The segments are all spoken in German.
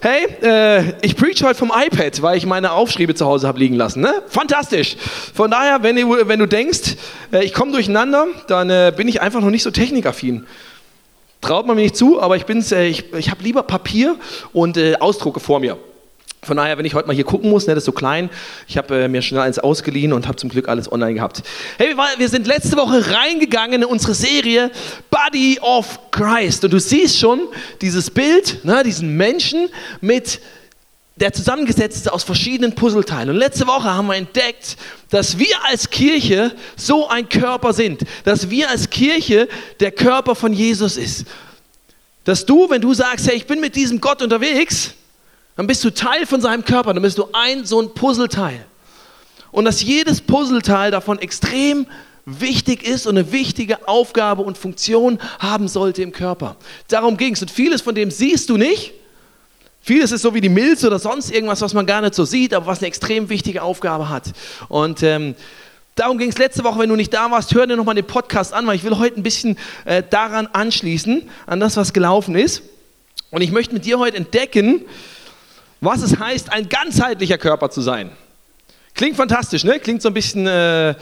hey, äh, ich preach heute vom iPad, weil ich meine Aufschriebe zu Hause habe liegen lassen. Ne? Fantastisch. Von daher, wenn du, wenn du denkst, äh, ich komme durcheinander, dann äh, bin ich einfach noch nicht so technikaffin. Traut man mir nicht zu, aber ich, bin's, äh, ich, ich habe lieber Papier und äh, Ausdrucke vor mir. Von daher, wenn ich heute mal hier gucken muss, ne, das ist so klein, ich habe äh, mir schnell eins ausgeliehen und habe zum Glück alles online gehabt. Hey, wir sind letzte Woche reingegangen in unsere Serie Body of Christ. Und du siehst schon dieses Bild, ne, diesen Menschen mit der zusammengesetzt ist aus verschiedenen Puzzleteilen. Und letzte Woche haben wir entdeckt, dass wir als Kirche so ein Körper sind, dass wir als Kirche der Körper von Jesus ist. Dass du, wenn du sagst, hey, ich bin mit diesem Gott unterwegs, dann bist du Teil von seinem Körper, dann bist du ein so ein Puzzleteil. Und dass jedes Puzzleteil davon extrem wichtig ist und eine wichtige Aufgabe und Funktion haben sollte im Körper. Darum ging es. Und vieles von dem siehst du nicht. Vieles ist so wie die Milz oder sonst irgendwas, was man gar nicht so sieht, aber was eine extrem wichtige Aufgabe hat. Und ähm, darum ging es letzte Woche, wenn du nicht da warst, hör dir nochmal den Podcast an, weil ich will heute ein bisschen äh, daran anschließen, an das, was gelaufen ist. Und ich möchte mit dir heute entdecken, was es heißt, ein ganzheitlicher Körper zu sein. Klingt fantastisch, ne? Klingt so ein bisschen, äh,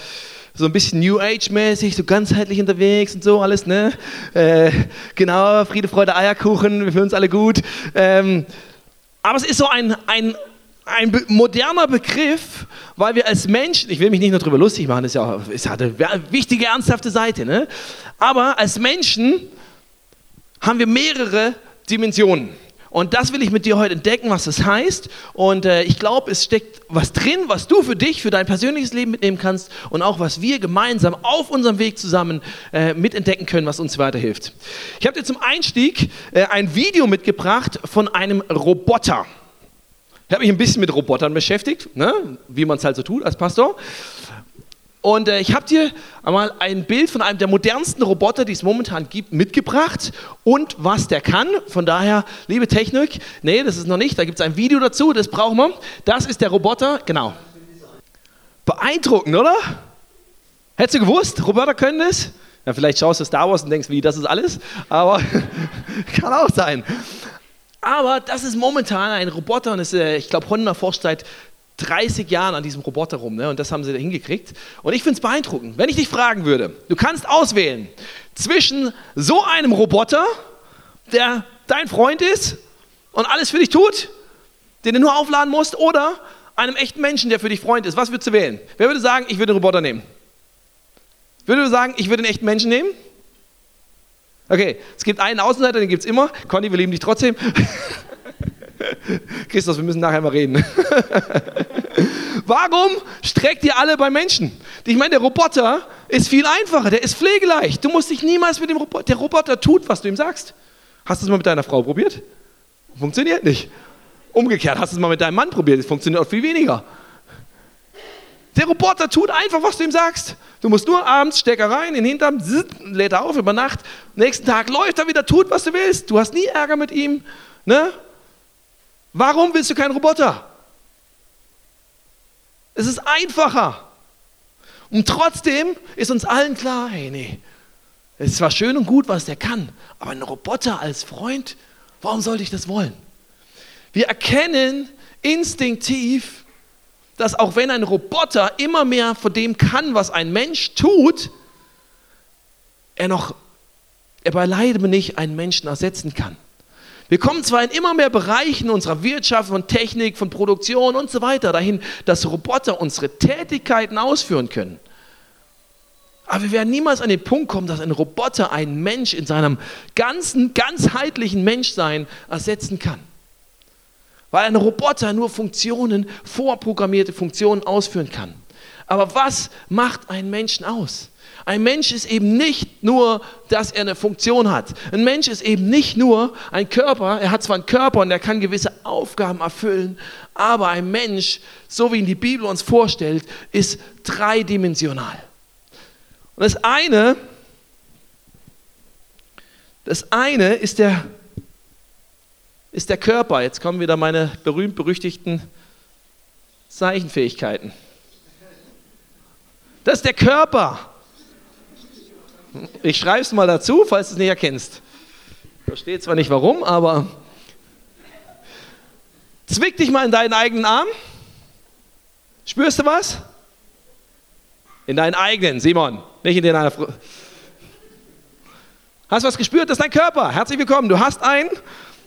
so ein bisschen New Age-mäßig, so ganzheitlich unterwegs und so alles, ne? Äh, genau, Friede, Freude, Eierkuchen, wir fühlen uns alle gut. Ähm, aber es ist so ein, ein, ein moderner Begriff, weil wir als Menschen, ich will mich nicht nur darüber lustig machen, das ist ja ist eine wichtige, ernsthafte Seite, ne? aber als Menschen haben wir mehrere Dimensionen. Und das will ich mit dir heute entdecken, was das heißt. Und äh, ich glaube, es steckt was drin, was du für dich, für dein persönliches Leben mitnehmen kannst und auch was wir gemeinsam auf unserem Weg zusammen äh, mitentdecken können, was uns weiterhilft. Ich habe dir zum Einstieg äh, ein Video mitgebracht von einem Roboter. Ich habe mich ein bisschen mit Robotern beschäftigt, ne? wie man es halt so tut als Pastor. Und äh, ich habe dir einmal ein Bild von einem der modernsten Roboter, die es momentan gibt, mitgebracht und was der kann. Von daher, liebe Technik, nee, das ist noch nicht, da gibt es ein Video dazu, das brauchen wir. Das ist der Roboter, genau. Beeindruckend, oder? Hättest du gewusst, Roboter können das? Ja, vielleicht schaust du Star Wars und denkst, wie, das ist alles? Aber kann auch sein. Aber das ist momentan ein Roboter und ist, äh, ich glaube, Honda forscht seit 30 Jahren an diesem Roboter rum ne? und das haben sie da hingekriegt. Und ich finde es beeindruckend. Wenn ich dich fragen würde, du kannst auswählen zwischen so einem Roboter, der dein Freund ist und alles für dich tut, den du nur aufladen musst, oder einem echten Menschen, der für dich Freund ist. Was würdest du wählen? Wer würde sagen, ich würde den Roboter nehmen? Würde du sagen, ich würde den echten Menschen nehmen? Okay, es gibt einen Außenseiter, den gibt es immer. Conny, wir lieben dich trotzdem. Christus, wir müssen nachher mal reden. Warum streckt ihr alle bei Menschen? Ich meine, der Roboter ist viel einfacher, der ist pflegeleicht. Du musst dich niemals mit dem Roboter, der Roboter tut, was du ihm sagst. Hast du es mal mit deiner Frau probiert? Funktioniert nicht. Umgekehrt, hast du es mal mit deinem Mann probiert? Es funktioniert auch viel weniger. Der Roboter tut einfach, was du ihm sagst. Du musst nur abends Stecker rein, in den Hintern, lädt er auf über Nacht. Nächsten Tag läuft er wieder, tut, was du willst. Du hast nie Ärger mit ihm. Ne? Warum willst du keinen Roboter? Es ist einfacher. Und trotzdem ist uns allen klar, hey, nee, es ist zwar schön und gut, was der kann, aber ein Roboter als Freund, warum sollte ich das wollen? Wir erkennen instinktiv, dass auch wenn ein Roboter immer mehr von dem kann, was ein Mensch tut, er noch, er beileibe nicht einen Menschen ersetzen kann. Wir kommen zwar in immer mehr Bereichen unserer Wirtschaft, von Technik, von Produktion und so weiter dahin, dass Roboter unsere Tätigkeiten ausführen können. Aber wir werden niemals an den Punkt kommen, dass ein Roboter einen Mensch in seinem ganzen, ganzheitlichen Menschsein ersetzen kann. Weil ein Roboter nur Funktionen, vorprogrammierte Funktionen ausführen kann. Aber was macht einen Menschen aus? Ein Mensch ist eben nicht nur, dass er eine Funktion hat. Ein Mensch ist eben nicht nur ein Körper. Er hat zwar einen Körper und er kann gewisse Aufgaben erfüllen, aber ein Mensch, so wie ihn die Bibel uns vorstellt, ist dreidimensional. Und das eine, das eine ist der, ist der Körper. Jetzt kommen wieder meine berühmt-berüchtigten Zeichenfähigkeiten. Das ist der Körper. Ich schreibe es mal dazu, falls du es nicht erkennst. Ich verstehe zwar nicht warum, aber Zwick dich mal in deinen eigenen Arm. Spürst du was? In deinen eigenen, Simon, nicht in den einer Frau. Hast du was gespürt? Das ist dein Körper. Herzlich willkommen. Du hast einen.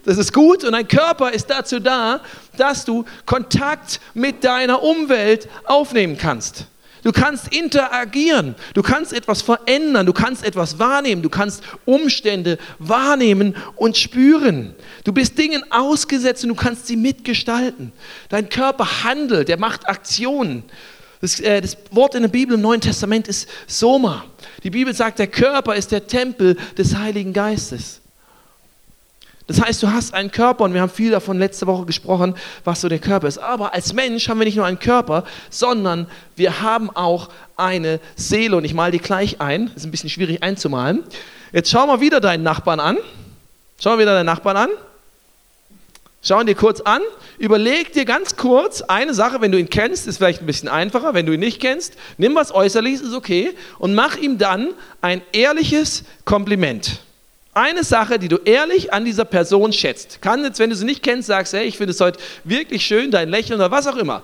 Das ist gut und dein Körper ist dazu da, dass du Kontakt mit deiner Umwelt aufnehmen kannst. Du kannst interagieren, du kannst etwas verändern, du kannst etwas wahrnehmen, du kannst Umstände wahrnehmen und spüren. Du bist Dingen ausgesetzt und du kannst sie mitgestalten. Dein Körper handelt, er macht Aktionen. Das, äh, das, Wort in der Bibel im Neuen Testament ist Soma. Die Bibel sagt, der Körper ist der Tempel des Heiligen Geistes. Das heißt, du hast einen Körper und wir haben viel davon letzte Woche gesprochen, was so der Körper ist. Aber als Mensch haben wir nicht nur einen Körper, sondern wir haben auch eine Seele. Und ich male die gleich ein. Ist ein bisschen schwierig einzumalen. Jetzt schau mal wieder deinen Nachbarn an. Schau mal wieder deinen Nachbarn an. Schau ihn dir kurz an. Überleg dir ganz kurz eine Sache, wenn du ihn kennst, ist vielleicht ein bisschen einfacher. Wenn du ihn nicht kennst, nimm was Äußerliches, ist okay. Und mach ihm dann ein ehrliches Kompliment. Eine Sache, die du ehrlich an dieser Person schätzt. Kann jetzt, wenn du sie nicht kennst, sagst, hey, ich finde es heute wirklich schön, dein Lächeln oder was auch immer.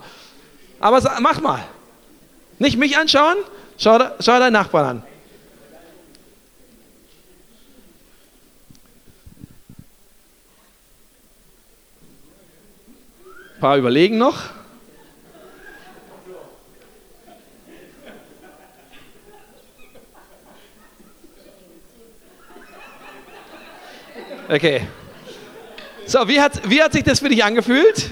Aber mach mal. Nicht mich anschauen, schau, schau deinen Nachbarn an. Ein paar überlegen noch. Okay. So, wie hat, wie hat sich das für dich angefühlt?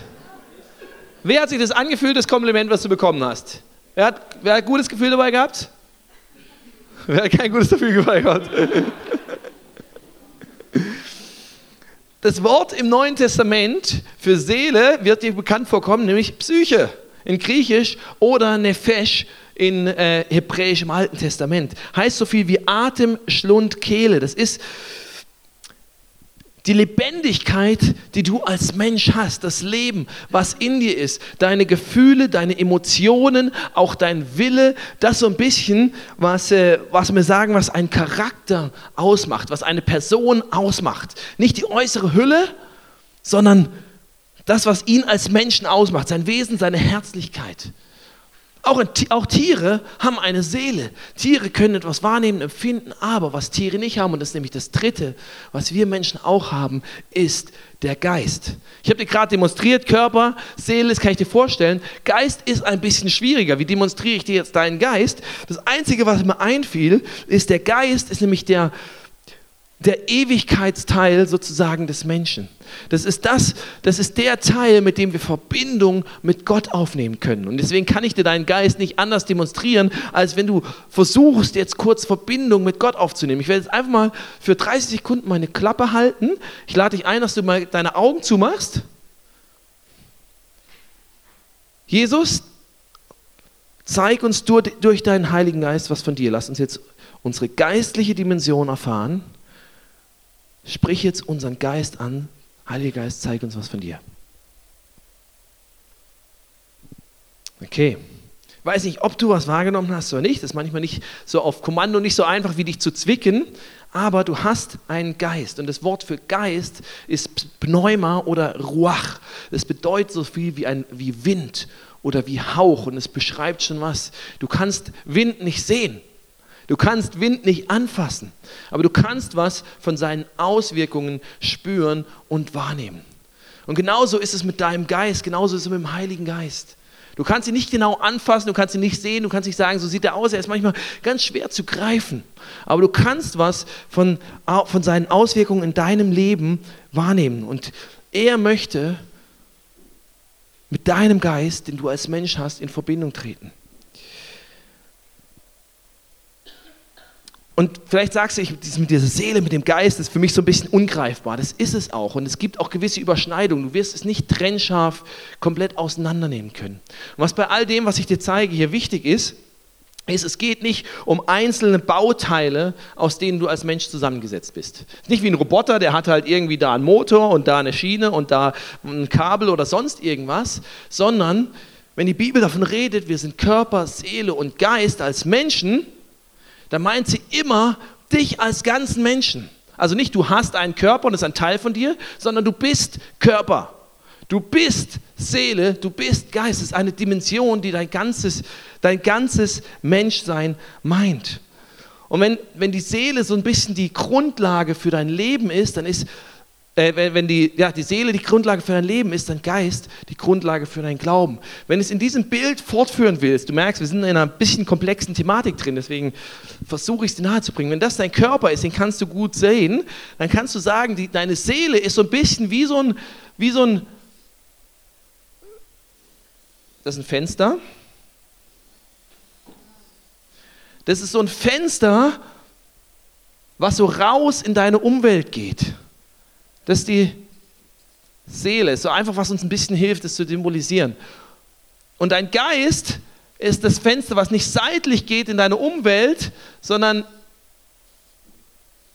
Wie hat sich das angefühlt, das Kompliment, was du bekommen hast? Wer hat, wer hat ein gutes Gefühl dabei gehabt? Wer hat kein gutes Gefühl dabei gehabt? Das Wort im Neuen Testament für Seele wird dir bekannt vorkommen, nämlich Psyche in Griechisch oder Nefesh in äh, Hebräisch im Alten Testament. Heißt so viel wie Atem, Schlund, Kehle. Das ist die Lebendigkeit, die du als Mensch hast, das Leben, was in dir ist, deine Gefühle, deine Emotionen, auch dein Wille, das so ein bisschen, was, äh, was wir sagen, was einen Charakter ausmacht, was eine Person ausmacht. Nicht die äußere Hülle, sondern das, was ihn als Menschen ausmacht, sein Wesen, seine Herzlichkeit. Auch, auch, Tiere haben eine Seele. Tiere können etwas wahrnehmen, empfinden, aber was Tiere nicht haben, und das ist nämlich das Dritte, was wir Menschen auch haben, ist der Geist. Ich habe dir gerade demonstriert, Körper, Seele, das kann ich dir vorstellen. Geist ist ein bisschen schwieriger. Wie demonstriere ich dir jetzt deinen Geist? Das Einzige, was mir einfiel, ist, der Geist ist nämlich der, der Ewigkeitsteil sozusagen des Menschen. Das ist das, das ist der Teil, mit dem wir Verbindung mit Gott aufnehmen können. Und deswegen kann ich dir deinen Geist nicht anders demonstrieren, als wenn du versuchst, jetzt kurz Verbindung mit Gott aufzunehmen. Ich werde jetzt einfach mal für 30 Sekunden meine Klappe halten. Ich lade dich ein, dass du mal deine Augen zumachst. Jesus, zeig uns durch deinen Heiligen Geist was von dir. Lass uns jetzt unsere geistliche Dimension erfahren. Sprich jetzt unseren Geist an. Heiliger Geist, zeig uns was von dir. Okay. Weiß nicht, ob du was wahrgenommen hast oder nicht. Das ist manchmal nicht so auf Kommando, nicht so einfach wie dich zu zwicken. Aber du hast einen Geist. Und das Wort für Geist ist Pneuma oder Ruach. Das bedeutet so viel wie, ein, wie Wind oder wie Hauch. Und es beschreibt schon was. Du kannst Wind nicht sehen. Du kannst Wind nicht anfassen, aber du kannst was von seinen Auswirkungen spüren und wahrnehmen. Und genauso ist es mit deinem Geist, genauso ist es mit dem Heiligen Geist. Du kannst ihn nicht genau anfassen, du kannst ihn nicht sehen, du kannst nicht sagen, so sieht er aus, er ist manchmal ganz schwer zu greifen. Aber du kannst was von, von seinen Auswirkungen in deinem Leben wahrnehmen. Und er möchte mit deinem Geist, den du als Mensch hast, in Verbindung treten. Und vielleicht sagst du, ich, mit dieser Seele, mit dem Geist, ist für mich so ein bisschen ungreifbar. Das ist es auch. Und es gibt auch gewisse Überschneidungen. Du wirst es nicht trennscharf komplett auseinandernehmen können. Und was bei all dem, was ich dir zeige, hier wichtig ist, ist, es geht nicht um einzelne Bauteile, aus denen du als Mensch zusammengesetzt bist. Nicht wie ein Roboter, der hat halt irgendwie da einen Motor und da eine Schiene und da ein Kabel oder sonst irgendwas, sondern wenn die Bibel davon redet, wir sind Körper, Seele und Geist als Menschen, dann meint sie immer dich als ganzen Menschen. Also nicht du hast einen Körper und das ist ein Teil von dir, sondern du bist Körper. Du bist Seele, du bist Geist. Es ist eine Dimension, die dein ganzes, dein ganzes Menschsein meint. Und wenn, wenn die Seele so ein bisschen die Grundlage für dein Leben ist, dann ist, äh, wenn, die, ja, die Seele die Grundlage für dein Leben ist, dann Geist die Grundlage für dein Glauben. Wenn du es in diesem Bild fortführen willst, du merkst, wir sind in einer bisschen komplexen Thematik drin, deswegen versuche ich es dir nahezubringen. Wenn das dein Körper ist, den kannst du gut sehen, dann kannst du sagen, die, deine Seele ist so ein bisschen wie so ein, wie so ein das ist ein Fenster. Das ist so ein Fenster, was so raus in deine Umwelt geht. Das ist die Seele, so einfach, was uns ein bisschen hilft, das zu symbolisieren. Und dein Geist ist das Fenster, was nicht seitlich geht in deine Umwelt, sondern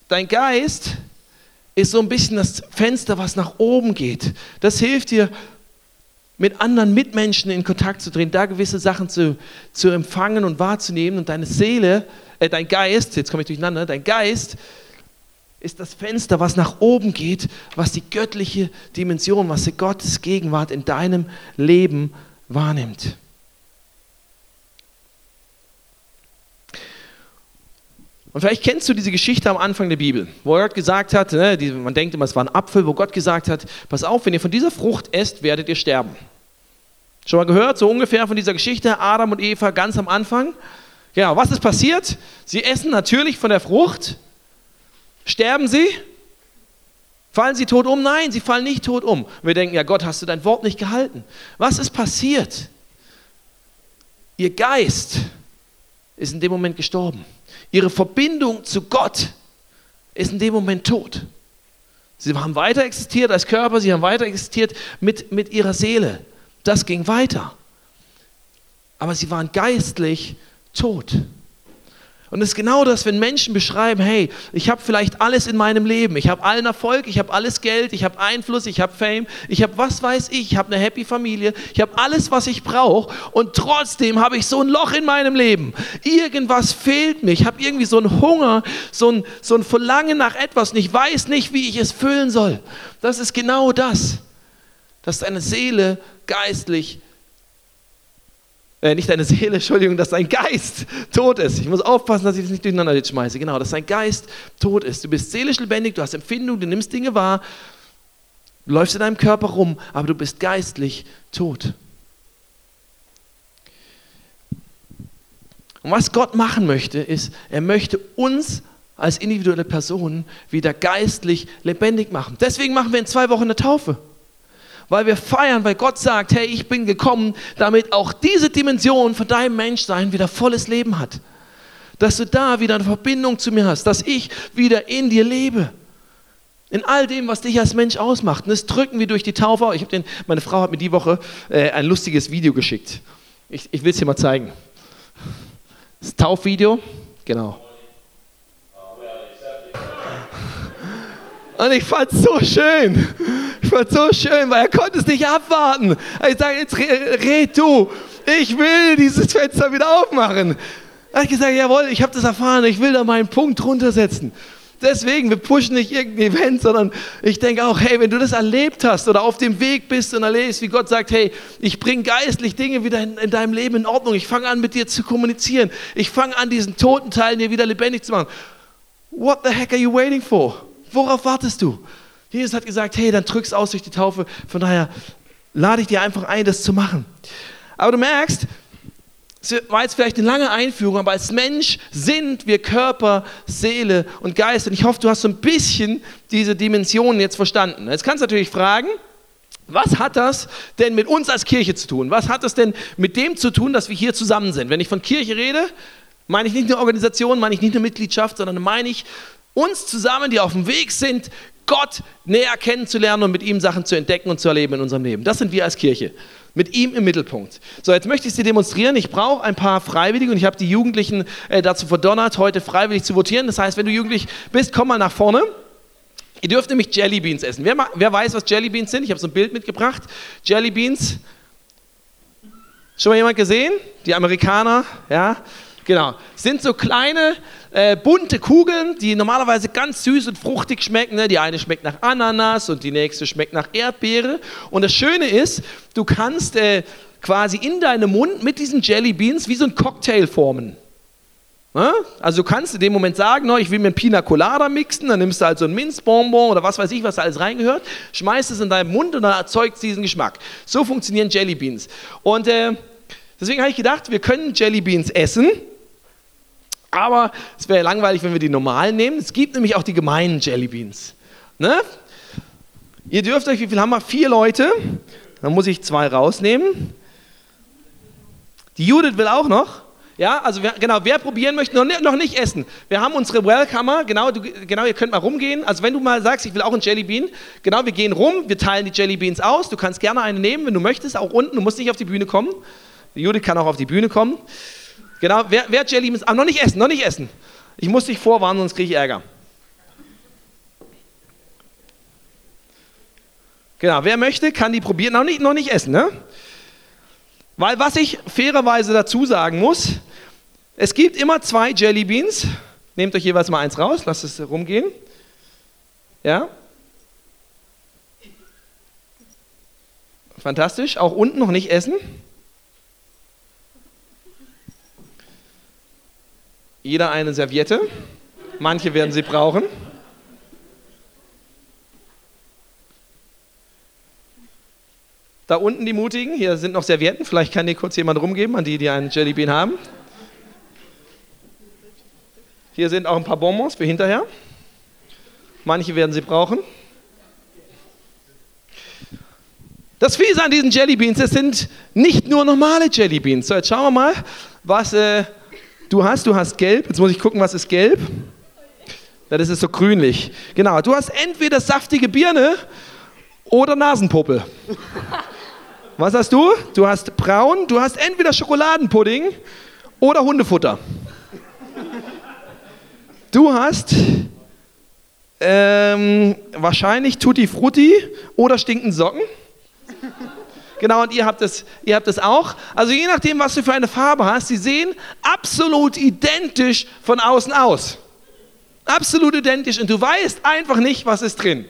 dein Geist ist so ein bisschen das Fenster, was nach oben geht. Das hilft dir, mit anderen Mitmenschen in Kontakt zu treten, da gewisse Sachen zu, zu empfangen und wahrzunehmen und deine Seele, äh, dein Geist, jetzt komme ich durcheinander, dein Geist ist das Fenster, was nach oben geht, was die göttliche Dimension, was die Gottes Gegenwart in deinem Leben wahrnimmt. Und vielleicht kennst du diese Geschichte am Anfang der Bibel, wo Gott gesagt hat, ne, die, man denkt immer, es war ein Apfel, wo Gott gesagt hat, pass auf, wenn ihr von dieser Frucht esst, werdet ihr sterben. Schon mal gehört, so ungefähr von dieser Geschichte, Adam und Eva ganz am Anfang? Genau, was ist passiert? Sie essen natürlich von der Frucht. Sterben sie? Fallen sie tot um? Nein, sie fallen nicht tot um. wir denken, ja Gott, hast du dein Wort nicht gehalten? Was ist passiert? Ihr Geist ist in dem Moment gestorben. Ihre Verbindung zu Gott ist in dem Moment tot. Sie haben weiter existiert als Körper, sie haben weiter existiert mit, mit ihrer Seele. Das ging weiter. Aber sie waren geistlich tot. Und es ist genau das, wenn Menschen beschreiben, hey, ich habe vielleicht alles in meinem Leben, ich habe allen Erfolg, ich habe alles Geld, ich habe Einfluss, ich habe Fame, ich habe was weiß ich, ich habe eine happy Familie, ich habe alles, was ich brauche und trotzdem habe ich so ein Loch in meinem Leben. Irgendwas fehlt mir, ich habe irgendwie so einen Hunger, so ein, so ein Verlangen nach etwas und ich weiß nicht, wie ich es füllen soll. Das ist genau das, dass deine Seele geistlich äh, nicht deine Seele, Entschuldigung, dass dein Geist tot ist. Ich muss aufpassen, dass ich das nicht durcheinander schmeiße. Genau, dass dein Geist tot ist. Du bist seelisch lebendig, du hast Empfindung, du nimmst Dinge wahr, du läufst in deinem Körper rum, aber du bist geistlich tot. Und was Gott machen möchte, ist, er möchte uns als individuelle Personen wieder geistlich lebendig machen. Deswegen machen wir in zwei Wochen eine Taufe weil wir feiern, weil Gott sagt, hey, ich bin gekommen, damit auch diese Dimension von deinem Menschsein wieder volles Leben hat. Dass du da wieder eine Verbindung zu mir hast, dass ich wieder in dir lebe. In all dem, was dich als Mensch ausmacht. Und das drücken wir durch die Taufe. Ich den, meine Frau hat mir die Woche äh, ein lustiges Video geschickt. Ich, ich will es dir mal zeigen. Das Taufvideo, genau. Und ich fand so schön. Ich fand so schön, weil er konnte es nicht abwarten. Ich sage, jetzt red du. Ich will dieses Fenster wieder aufmachen. Habe ich gesagt, jawohl, ich habe das erfahren. Ich will da meinen Punkt runtersetzen. Deswegen, wir pushen nicht irgendein Event, sondern ich denke auch, hey, wenn du das erlebt hast oder auf dem Weg bist und erlebst, wie Gott sagt, hey, ich bringe geistlich Dinge wieder in, in deinem Leben in Ordnung. Ich fange an, mit dir zu kommunizieren. Ich fange an, diesen toten Teil dir wieder lebendig zu machen. What the heck are you waiting for? Worauf wartest du? Jesus hat gesagt, hey, dann drück's aus durch die Taufe. Von daher lade ich dir einfach ein, das zu machen. Aber du merkst, es war jetzt vielleicht eine lange Einführung, aber als Mensch sind wir Körper, Seele und Geist. Und ich hoffe, du hast so ein bisschen diese Dimensionen jetzt verstanden. Jetzt kannst du natürlich fragen, was hat das denn mit uns als Kirche zu tun? Was hat das denn mit dem zu tun, dass wir hier zusammen sind? Wenn ich von Kirche rede, meine ich nicht nur Organisation, meine ich nicht nur Mitgliedschaft, sondern meine ich uns zusammen, die auf dem Weg sind, Gott näher kennenzulernen und mit ihm Sachen zu entdecken und zu erleben in unserem Leben. Das sind wir als Kirche. Mit ihm im Mittelpunkt. So, jetzt möchte ich es dir demonstrieren. Ich brauche ein paar Freiwillige und ich habe die Jugendlichen äh, dazu verdonnert, heute freiwillig zu votieren. Das heißt, wenn du jugendlich bist, komm mal nach vorne. Ihr dürft nämlich Jelly Beans essen. Wer, wer weiß, was Jelly Beans sind? Ich habe so ein Bild mitgebracht. Jelly Beans. Schon mal jemand gesehen? Die Amerikaner, ja, genau. Sind so kleine äh, bunte Kugeln, die normalerweise ganz süß und fruchtig schmecken. Ne? Die eine schmeckt nach Ananas und die nächste schmeckt nach Erdbeere. Und das Schöne ist, du kannst äh, quasi in deinem Mund mit diesen Jelly Beans wie so ein Cocktail formen. Also du kannst in dem Moment sagen, ich will mir ein Pina Colada mixen, dann nimmst du halt so ein Minzbonbon oder was weiß ich, was da alles reingehört, schmeißt es in deinen Mund und dann erzeugt es diesen Geschmack. So funktionieren Jelly Beans. Und äh, deswegen habe ich gedacht, wir können Jelly Beans essen, aber es wäre langweilig, wenn wir die normalen nehmen. Es gibt nämlich auch die gemeinen Jelly Beans. Ne? Ihr dürft euch, wie viel haben wir? Vier Leute. Dann muss ich zwei rausnehmen. Die Judith will auch noch. Ja, also wer, genau, wer probieren möchte, noch, noch nicht essen. Wir haben unsere Welcomer, genau, du, genau, ihr könnt mal rumgehen. Also wenn du mal sagst, ich will auch einen Jelly Bean, genau, wir gehen rum, wir teilen die Jelly Beans aus. Du kannst gerne eine nehmen, wenn du möchtest, auch unten. Du musst nicht auf die Bühne kommen. Die Judith kann auch auf die Bühne kommen. Genau, wer, wer Jelly Beans, aber noch nicht essen, noch nicht essen. Ich muss dich vorwarnen, sonst kriege ich Ärger. Genau, wer möchte, kann die probieren. Noch nicht, noch nicht essen, ne? Weil was ich fairerweise dazu sagen muss, es gibt immer zwei Jelly Beans. Nehmt euch jeweils mal eins raus, lasst es rumgehen. Ja? Fantastisch. Auch unten noch nicht essen. Jeder eine Serviette. Manche werden sie brauchen. Da unten die Mutigen, hier sind noch Servietten, vielleicht kann die kurz jemand rumgeben an die, die einen Jellybean haben. Hier sind auch ein paar Bonbons für hinterher. Manche werden sie brauchen. Das Fiese an diesen Jellybeans, es sind nicht nur normale Jellybeans. So, jetzt schauen wir mal, was äh, du hast. Du hast gelb. Jetzt muss ich gucken, was ist gelb. Ja, das ist so grünlich. Genau, du hast entweder saftige Birne oder Nasenpuppe. Was hast du? Du hast braun, du hast entweder Schokoladenpudding oder Hundefutter. Du hast ähm, wahrscheinlich Tutti Frutti oder stinkenden Socken. Genau, und ihr habt, das, ihr habt das auch. Also je nachdem, was du für eine Farbe hast, sie sehen absolut identisch von außen aus. Absolut identisch. Und du weißt einfach nicht, was ist drin.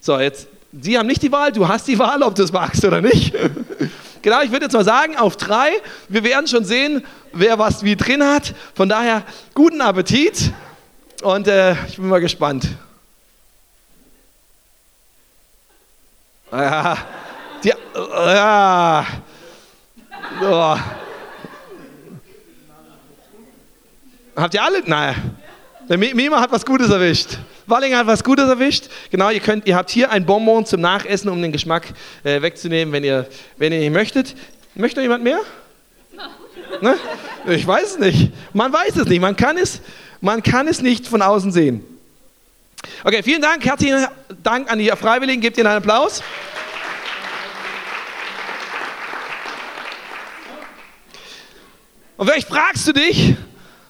So, jetzt, sie haben nicht die Wahl, du hast die Wahl, ob du es magst oder nicht. genau, ich würde jetzt mal sagen, auf drei. Wir werden schon sehen, wer was wie drin hat. Von daher, guten Appetit. Und äh, ich bin mal gespannt. Ja, die, ja. Oh. Habt ihr alle? Nein. Der Mima hat was Gutes erwischt. Wallinger hat was Gutes erwischt. Genau, ihr, könnt, ihr habt hier ein Bonbon zum Nachessen, um den Geschmack äh, wegzunehmen, wenn ihr, wenn ihr nicht möchtet. Möchte jemand mehr? Ne? Ich weiß es nicht. Man weiß es nicht. Man kann es, man kann es nicht von außen sehen. Okay, vielen Dank. Herzlichen Dank an die Freiwilligen. Gebt ihnen einen Applaus. Und vielleicht fragst du dich,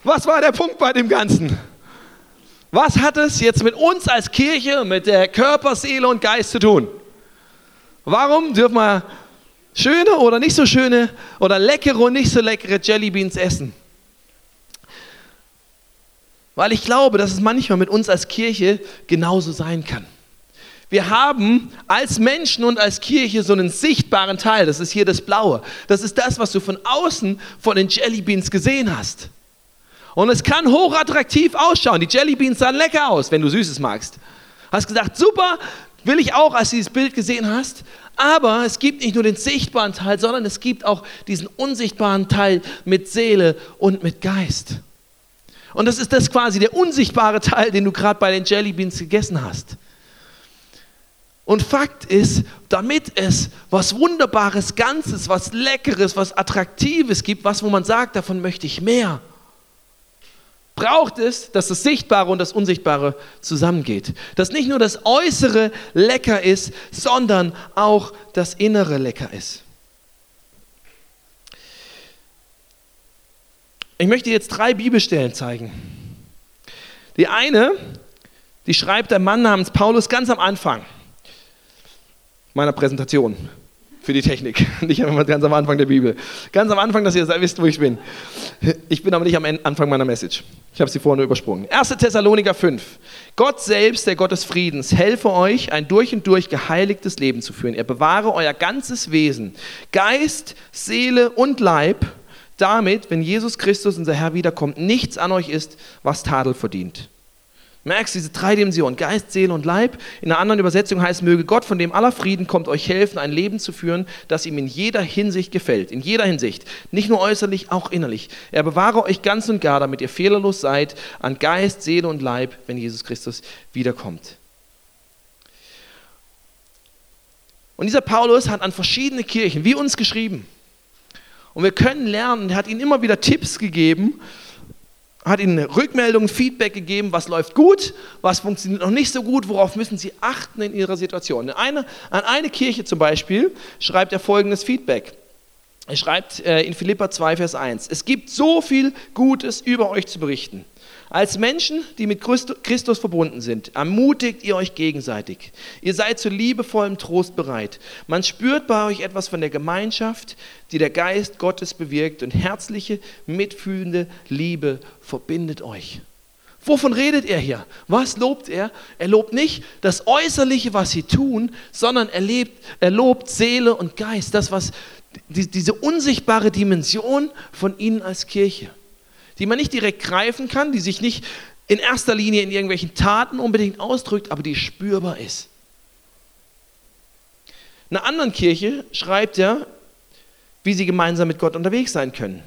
was war der Punkt bei dem Ganzen? Was hat es jetzt mit uns als Kirche, mit der Körper, Seele und Geist zu tun? Warum dürfen wir schöne oder nicht so schöne oder leckere und nicht so leckere Jellybeans essen? Weil ich glaube, dass es manchmal mit uns als Kirche genauso sein kann. Wir haben als Menschen und als Kirche so einen sichtbaren Teil. Das ist hier das Blaue. Das ist das, was du von außen von den Jellybeans gesehen hast. Und es kann hochattraktiv ausschauen. Die Jellybeans sahen lecker aus, wenn du Süßes magst. Hast gesagt, super, will ich auch, als du dieses Bild gesehen hast. Aber es gibt nicht nur den sichtbaren Teil, sondern es gibt auch diesen unsichtbaren Teil mit Seele und mit Geist. Und das ist das quasi der unsichtbare Teil, den du gerade bei den Jellybeans gegessen hast. Und Fakt ist, damit es was Wunderbares, Ganzes, was Leckeres, was Attraktives gibt, was, wo man sagt, davon möchte ich mehr, braucht es, dass das Sichtbare und das Unsichtbare zusammengeht. Dass nicht nur das Äußere lecker ist, sondern auch das Innere lecker ist. Ich möchte jetzt drei Bibelstellen zeigen. Die eine, die schreibt ein Mann namens Paulus ganz am Anfang meiner Präsentation. für die Technik. Nicht einfach ganz am Anfang der Bibel. Ganz am Anfang, dass ihr wisst, wo ich bin. Ich bin aber nicht am Anfang meiner Message. Ich habe sie vorne übersprungen. 1. Thessaloniker 5. Gott selbst, der Gott des Friedens, helfe euch, ein durch und durch geheiligtes Leben zu führen. Er bewahre euer ganzes Wesen, Geist, Seele und Leib, damit, wenn Jesus Christus, unser Herr, wiederkommt, nichts an euch ist, was Tadel verdient. Merkst diese drei Dimensionen, Geist, Seele und Leib. In einer anderen Übersetzung heißt, möge Gott, von dem aller Frieden kommt, euch helfen, ein Leben zu führen, das ihm in jeder Hinsicht gefällt. In jeder Hinsicht. Nicht nur äußerlich, auch innerlich. Er bewahre euch ganz und gar, damit ihr fehlerlos seid an Geist, Seele und Leib, wenn Jesus Christus wiederkommt. Und dieser Paulus hat an verschiedene Kirchen, wie uns geschrieben. Und wir können lernen, er hat ihnen immer wieder Tipps gegeben, hat ihnen Rückmeldungen, Feedback gegeben, was läuft gut, was funktioniert noch nicht so gut, worauf müssen sie achten in ihrer Situation. Eine, an eine Kirche zum Beispiel schreibt er folgendes Feedback. Er schreibt äh, in Philippa 2, Vers 1, es gibt so viel Gutes über euch zu berichten. Als Menschen, die mit Christus verbunden sind, ermutigt ihr euch gegenseitig. Ihr seid zu liebevollem Trost bereit. Man spürt bei euch etwas von der Gemeinschaft, die der Geist Gottes bewirkt und herzliche, mitfühlende Liebe verbindet euch. Wovon redet er hier? Was lobt er? Er lobt nicht das Äußerliche, was sie tun, sondern er, lebt, er lobt Seele und Geist, das, was die, diese unsichtbare Dimension von ihnen als Kirche die man nicht direkt greifen kann, die sich nicht in erster Linie in irgendwelchen Taten unbedingt ausdrückt, aber die spürbar ist. In einer anderen Kirche schreibt er, wie sie gemeinsam mit Gott unterwegs sein können.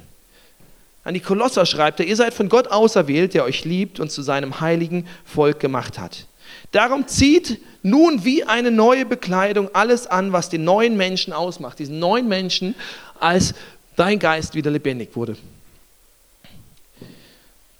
An die Kolosser schreibt er, ihr seid von Gott auserwählt, der euch liebt und zu seinem heiligen Volk gemacht hat. Darum zieht nun wie eine neue Bekleidung alles an, was den neuen Menschen ausmacht, diesen neuen Menschen, als dein Geist wieder lebendig wurde.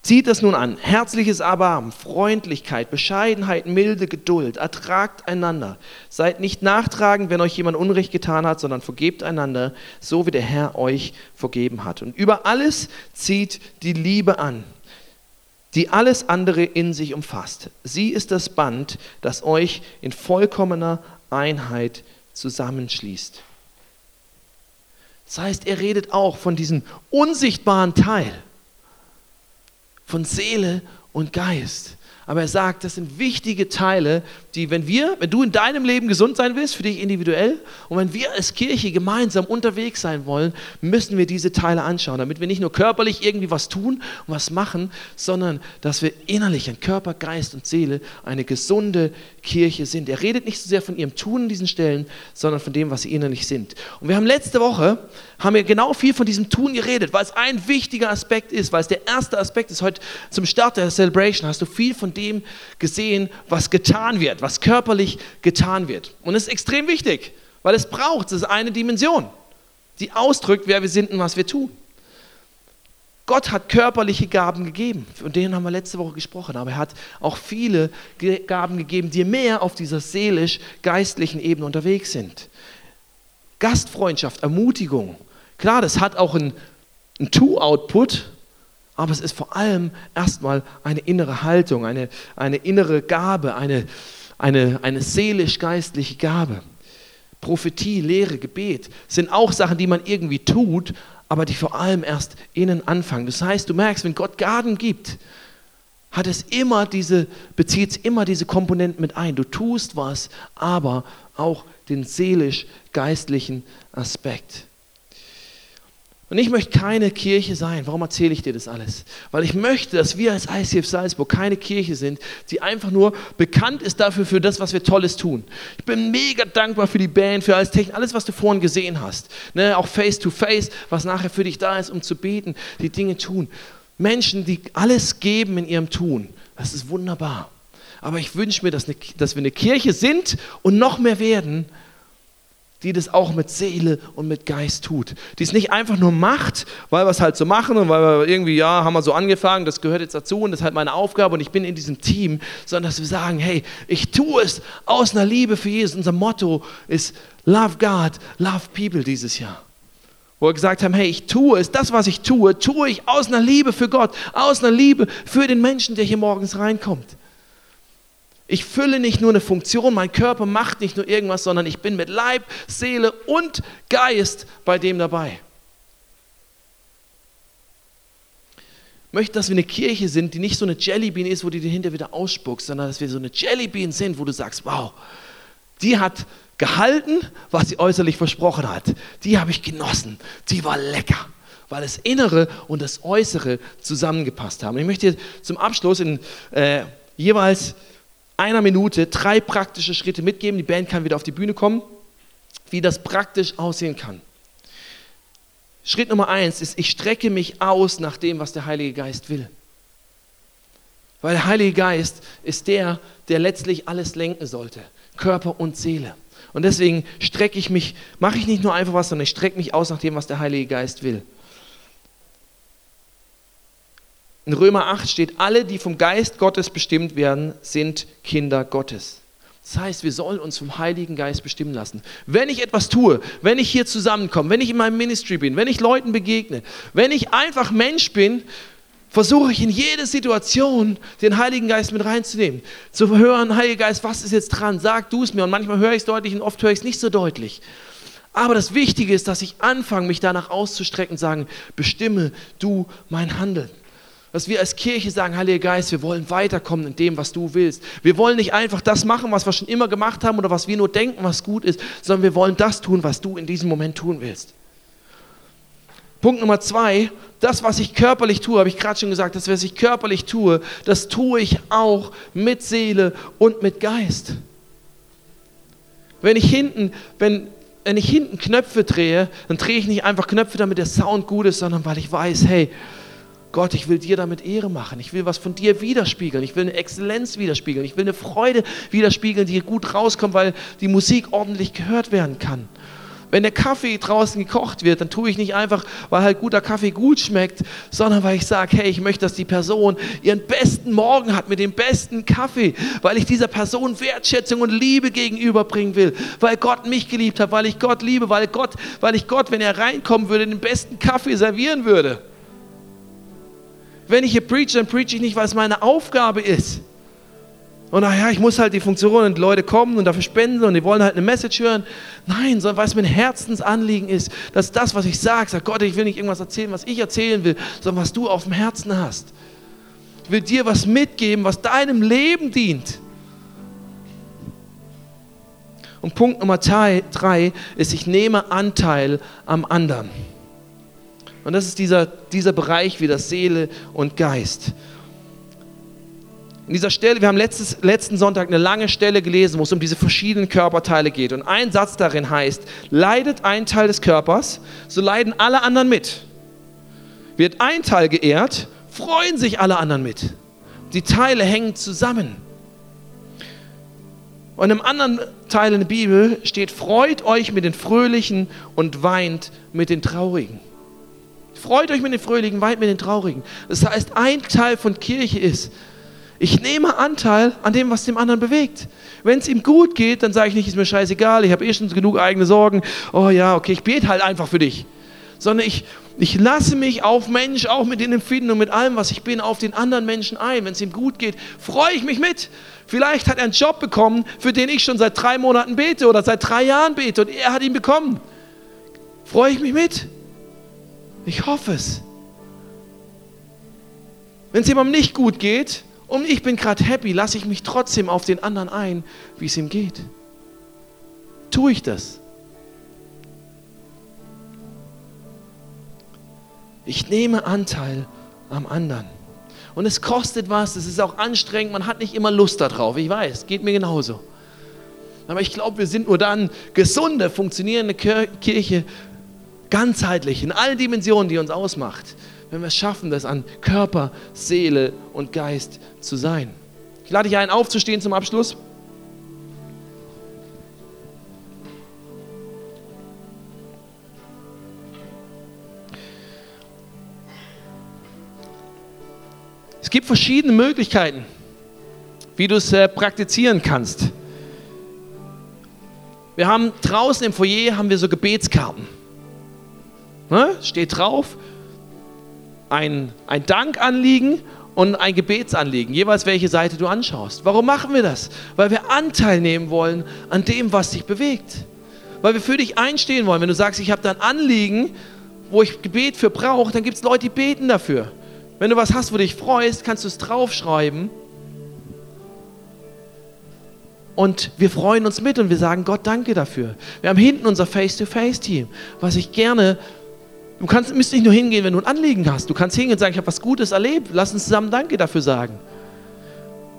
Zieht das nun an. Herzliches Erbarmen, Freundlichkeit, Bescheidenheit, Milde, Geduld. Ertragt einander. Seid nicht nachtragend, wenn euch jemand Unrecht getan hat, sondern vergebt einander, so wie der Herr euch vergeben hat. Und über alles zieht die Liebe an, die alles andere in sich umfasst. Sie ist das Band, das euch in vollkommener Einheit zusammenschließt. Das heißt, er redet auch von diesem unsichtbaren Teil von Seele und Geist. Aber er sagt, das sind wichtige Teile, die, wenn wir, wenn du in deinem Leben gesund sein willst, für dich individuell, und wenn wir als Kirche gemeinsam unterwegs sein wollen, müssen wir diese Teile anschauen, damit wir nicht nur körperlich irgendwie was tun und was machen, sondern dass wir innerlich an Körper, Geist und Seele eine gesunde Kirche sind. Er redet nicht so sehr von ihrem Tun an diesen Stellen, sondern von dem, was sie innerlich sind. Und wir haben letzte Woche, haben wir genau viel von diesem Tun geredet, weil es ein wichtiger Aspekt ist, weil es der erste Aspekt ist. Heute zum Start der Celebration hast du viel von dem gesehen, was getan wird, was körperlich getan wird. Und es ist extrem wichtig, weil es braucht, es ist eine Dimension, die ausdrückt, wer wir sind und was wir tun. Gott hat körperliche Gaben gegeben, von denen haben wir letzte Woche gesprochen, aber er hat auch viele Gaben gegeben, die mehr auf dieser seelisch-geistlichen Ebene unterwegs sind. Gastfreundschaft, Ermutigung. Klar, das hat auch einen, einen To-Output, aber es ist vor allem erstmal eine innere Haltung, eine, eine innere Gabe, eine, eine, eine seelisch-geistliche Gabe. Prophetie, Lehre, Gebet sind auch Sachen, die man irgendwie tut, aber die vor allem erst innen anfangen. Das heißt, du merkst, wenn Gott Gaben gibt, hat es immer diese, bezieht es immer diese Komponenten mit ein. Du tust was, aber auch den seelisch-geistlichen Aspekt. Und ich möchte keine Kirche sein. Warum erzähle ich dir das alles? Weil ich möchte, dass wir als ICF Salzburg keine Kirche sind, die einfach nur bekannt ist dafür, für das, was wir Tolles tun. Ich bin mega dankbar für die Band, für alles Technik, alles, was du vorhin gesehen hast. Ne, auch face to face, was nachher für dich da ist, um zu beten, die Dinge tun. Menschen, die alles geben in ihrem Tun. Das ist wunderbar. Aber ich wünsche mir, dass, eine, dass wir eine Kirche sind und noch mehr werden, die das auch mit Seele und mit Geist tut. Die es nicht einfach nur macht, weil wir es halt so machen und weil wir irgendwie, ja, haben wir so angefangen, das gehört jetzt dazu und das ist halt meine Aufgabe und ich bin in diesem Team, sondern dass wir sagen, hey, ich tue es aus einer Liebe für Jesus. Unser Motto ist Love God, Love People dieses Jahr. Wo wir gesagt haben, hey, ich tue es, das, was ich tue, tue ich aus einer Liebe für Gott, aus einer Liebe für den Menschen, der hier morgens reinkommt. Ich fülle nicht nur eine Funktion, mein Körper macht nicht nur irgendwas, sondern ich bin mit Leib, Seele und Geist bei dem dabei. Ich möchte, dass wir eine Kirche sind, die nicht so eine Jellybean ist, wo du dir hinterher wieder ausspuckst, sondern dass wir so eine Jellybean sind, wo du sagst, wow, die hat gehalten, was sie äußerlich versprochen hat. Die habe ich genossen. Die war lecker, weil das Innere und das Äußere zusammengepasst haben. Ich möchte zum Abschluss in äh, jeweils einer Minute drei praktische Schritte mitgeben. Die Band kann wieder auf die Bühne kommen, wie das praktisch aussehen kann. Schritt Nummer eins ist, ich strecke mich aus nach dem, was der Heilige Geist will. Weil der Heilige Geist ist der, der letztlich alles lenken sollte, Körper und Seele. Und deswegen strecke ich mich, mache ich nicht nur einfach was, sondern ich strecke mich aus nach dem, was der Heilige Geist will. In Römer 8 steht, alle, die vom Geist Gottes bestimmt werden, sind Kinder Gottes. Das heißt, wir sollen uns vom Heiligen Geist bestimmen lassen. Wenn ich etwas tue, wenn ich hier zusammenkomme, wenn ich in meinem Ministry bin, wenn ich Leuten begegne, wenn ich einfach Mensch bin, versuche ich in jede Situation den Heiligen Geist mit reinzunehmen. Zu hören, Heiliger Geist, was ist jetzt dran? Sag du es mir. Und manchmal höre ich es deutlich und oft höre ich es nicht so deutlich. Aber das Wichtige ist, dass ich anfange, mich danach auszustrecken und sagen, bestimme du mein Handeln. Dass wir als Kirche sagen, Heiliger Geist, wir wollen weiterkommen in dem, was du willst. Wir wollen nicht einfach das machen, was wir schon immer gemacht haben oder was wir nur denken, was gut ist, sondern wir wollen das tun, was du in diesem Moment tun willst. Punkt Nummer zwei, das, was ich körperlich tue, habe ich gerade schon gesagt, das, was ich körperlich tue, das tue ich auch mit Seele und mit Geist. Wenn ich hinten, wenn, wenn ich hinten Knöpfe drehe, dann drehe ich nicht einfach Knöpfe, damit der Sound gut ist, sondern weil ich weiß, hey, Gott, ich will dir damit Ehre machen. Ich will was von dir widerspiegeln. Ich will eine Exzellenz widerspiegeln. Ich will eine Freude widerspiegeln, die gut rauskommt, weil die Musik ordentlich gehört werden kann. Wenn der Kaffee draußen gekocht wird, dann tue ich nicht einfach, weil halt guter Kaffee gut schmeckt, sondern weil ich sage, hey, ich möchte, dass die Person ihren besten Morgen hat mit dem besten Kaffee, weil ich dieser Person Wertschätzung und Liebe gegenüberbringen will, weil Gott mich geliebt hat, weil ich Gott liebe, weil Gott, weil ich Gott, wenn er reinkommen würde, den besten Kaffee servieren würde. Wenn ich hier preach, dann preach ich nicht, weil es meine Aufgabe ist. Und naja, ich muss halt die Funktion und die Leute kommen und dafür spenden und die wollen halt eine Message hören. Nein, sondern weil es mein Herzensanliegen ist, dass das, was ich sage, sagt Gott, ich will nicht irgendwas erzählen, was ich erzählen will, sondern was du auf dem Herzen hast. Ich will dir was mitgeben, was deinem Leben dient. Und Punkt Nummer drei ist, ich nehme Anteil am anderen. Und das ist dieser, dieser Bereich wie das Seele und Geist. In dieser Stelle, wir haben letztes, letzten Sonntag eine lange Stelle gelesen, wo es um diese verschiedenen Körperteile geht. Und ein Satz darin heißt, leidet ein Teil des Körpers, so leiden alle anderen mit. Wird ein Teil geehrt, freuen sich alle anderen mit. Die Teile hängen zusammen. Und im anderen Teil in der Bibel steht, freut euch mit den Fröhlichen und weint mit den Traurigen. Freut euch mit den Fröhlichen, weint mit den Traurigen. Das heißt, ein Teil von Kirche ist, ich nehme Anteil an dem, was dem anderen bewegt. Wenn es ihm gut geht, dann sage ich nicht, ist mir scheißegal, ich habe eh schon genug eigene Sorgen. Oh ja, okay, ich bete halt einfach für dich. Sondern ich, ich lasse mich auf Mensch, auch mit den Empfinden und mit allem, was ich bin, auf den anderen Menschen ein. Wenn es ihm gut geht, freue ich mich mit. Vielleicht hat er einen Job bekommen, für den ich schon seit drei Monaten bete oder seit drei Jahren bete und er hat ihn bekommen. Freue ich mich mit. Ich hoffe es. Wenn es jemandem nicht gut geht, und ich bin gerade happy, lasse ich mich trotzdem auf den anderen ein, wie es ihm geht. Tue ich das? Ich nehme Anteil am anderen. Und es kostet was, es ist auch anstrengend, man hat nicht immer Lust darauf. Ich weiß, geht mir genauso. Aber ich glaube, wir sind nur dann gesunde, funktionierende Kirche, ganzheitlich, in allen Dimensionen, die uns ausmacht, wenn wir es schaffen, das an Körper, Seele und Geist zu sein. Ich lade dich ein, aufzustehen zum Abschluss. Es gibt verschiedene Möglichkeiten, wie du es äh, praktizieren kannst. Wir haben draußen im Foyer haben wir so Gebetskarten. Ne? Steht drauf, ein, ein Dankanliegen und ein Gebetsanliegen, jeweils welche Seite du anschaust. Warum machen wir das? Weil wir Anteil nehmen wollen an dem, was dich bewegt. Weil wir für dich einstehen wollen. Wenn du sagst, ich habe da ein Anliegen, wo ich Gebet für brauche, dann gibt es Leute, die beten dafür. Wenn du was hast, wo du dich freust, kannst du es draufschreiben. Und wir freuen uns mit und wir sagen Gott danke dafür. Wir haben hinten unser Face-to-Face-Team, was ich gerne Du kannst, müsst nicht nur hingehen, wenn du ein Anliegen hast. Du kannst hingehen und sagen, ich habe was Gutes erlebt. Lass uns zusammen Danke dafür sagen.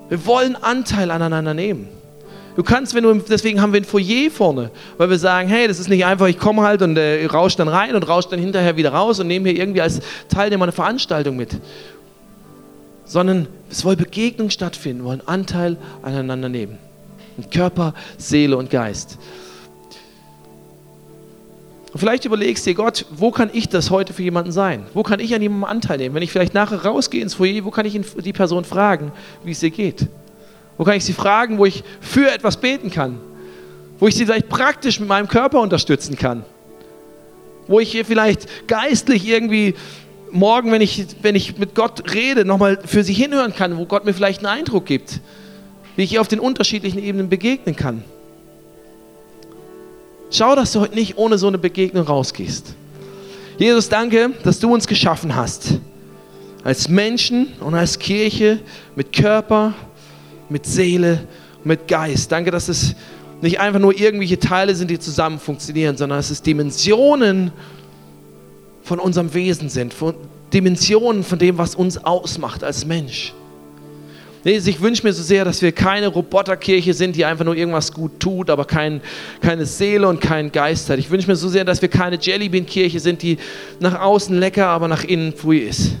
Wir wollen Anteil aneinander nehmen. Du kannst, wenn du, deswegen haben wir ein Foyer vorne, weil wir sagen, hey, das ist nicht einfach, ich komme halt und äh, rausch dann rein und rausch dann hinterher wieder raus und nehme hier irgendwie als Teilnehmer eine Veranstaltung mit. Sondern es soll Begegnung stattfinden, wir wollen Anteil aneinander nehmen. Körper, Seele und Geist. Und vielleicht überlegst du dir, Gott, wo kann ich das heute für jemanden sein? Wo kann ich an jemandem Anteil nehmen? Wenn ich vielleicht nachher rausgehe ins Foyer, wo kann ich die Person fragen, wie es ihr geht? Wo kann ich sie fragen, wo ich für etwas beten kann? Wo ich sie vielleicht praktisch mit meinem Körper unterstützen kann? Wo ich hier vielleicht geistlich irgendwie morgen, wenn ich, wenn ich mit Gott rede, nochmal für sie hinhören kann, wo Gott mir vielleicht einen Eindruck gibt, wie ich ihr auf den unterschiedlichen Ebenen begegnen kann. Schau, dass du heute nicht ohne so eine Begegnung rausgehst. Jesus, danke, dass du uns geschaffen hast. Als Menschen und als Kirche mit Körper, mit Seele, mit Geist. Danke, dass es nicht einfach nur irgendwelche Teile sind, die zusammen funktionieren, sondern dass es Dimensionen von unserem Wesen sind, von Dimensionen von dem, was uns ausmacht als Mensch. Ich wünsche mir so sehr, dass wir keine Roboterkirche sind, die einfach nur irgendwas gut tut, aber kein, keine Seele und keinen Geist hat. Ich wünsche mir so sehr, dass wir keine Jellybean-Kirche sind, die nach außen lecker, aber nach innen pfui ist.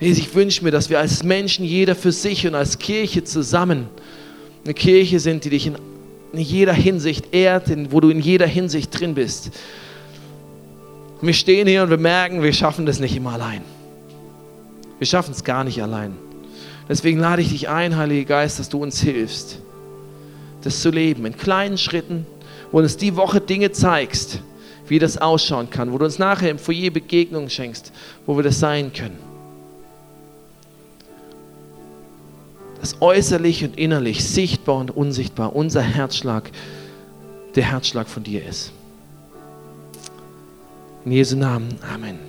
Ich wünsche mir, dass wir als Menschen, jeder für sich und als Kirche zusammen, eine Kirche sind, die dich in, in jeder Hinsicht ehrt, wo du in jeder Hinsicht drin bist. Wir stehen hier und wir merken, wir schaffen das nicht immer allein. Wir schaffen es gar nicht allein. Deswegen lade ich dich ein, Heiliger Geist, dass du uns hilfst, das zu leben in kleinen Schritten, wo du uns die Woche Dinge zeigst, wie das ausschauen kann, wo du uns nachher im Foyer Begegnungen schenkst, wo wir das sein können. Dass äußerlich und innerlich, sichtbar und unsichtbar unser Herzschlag der Herzschlag von dir ist. In Jesu Namen. Amen.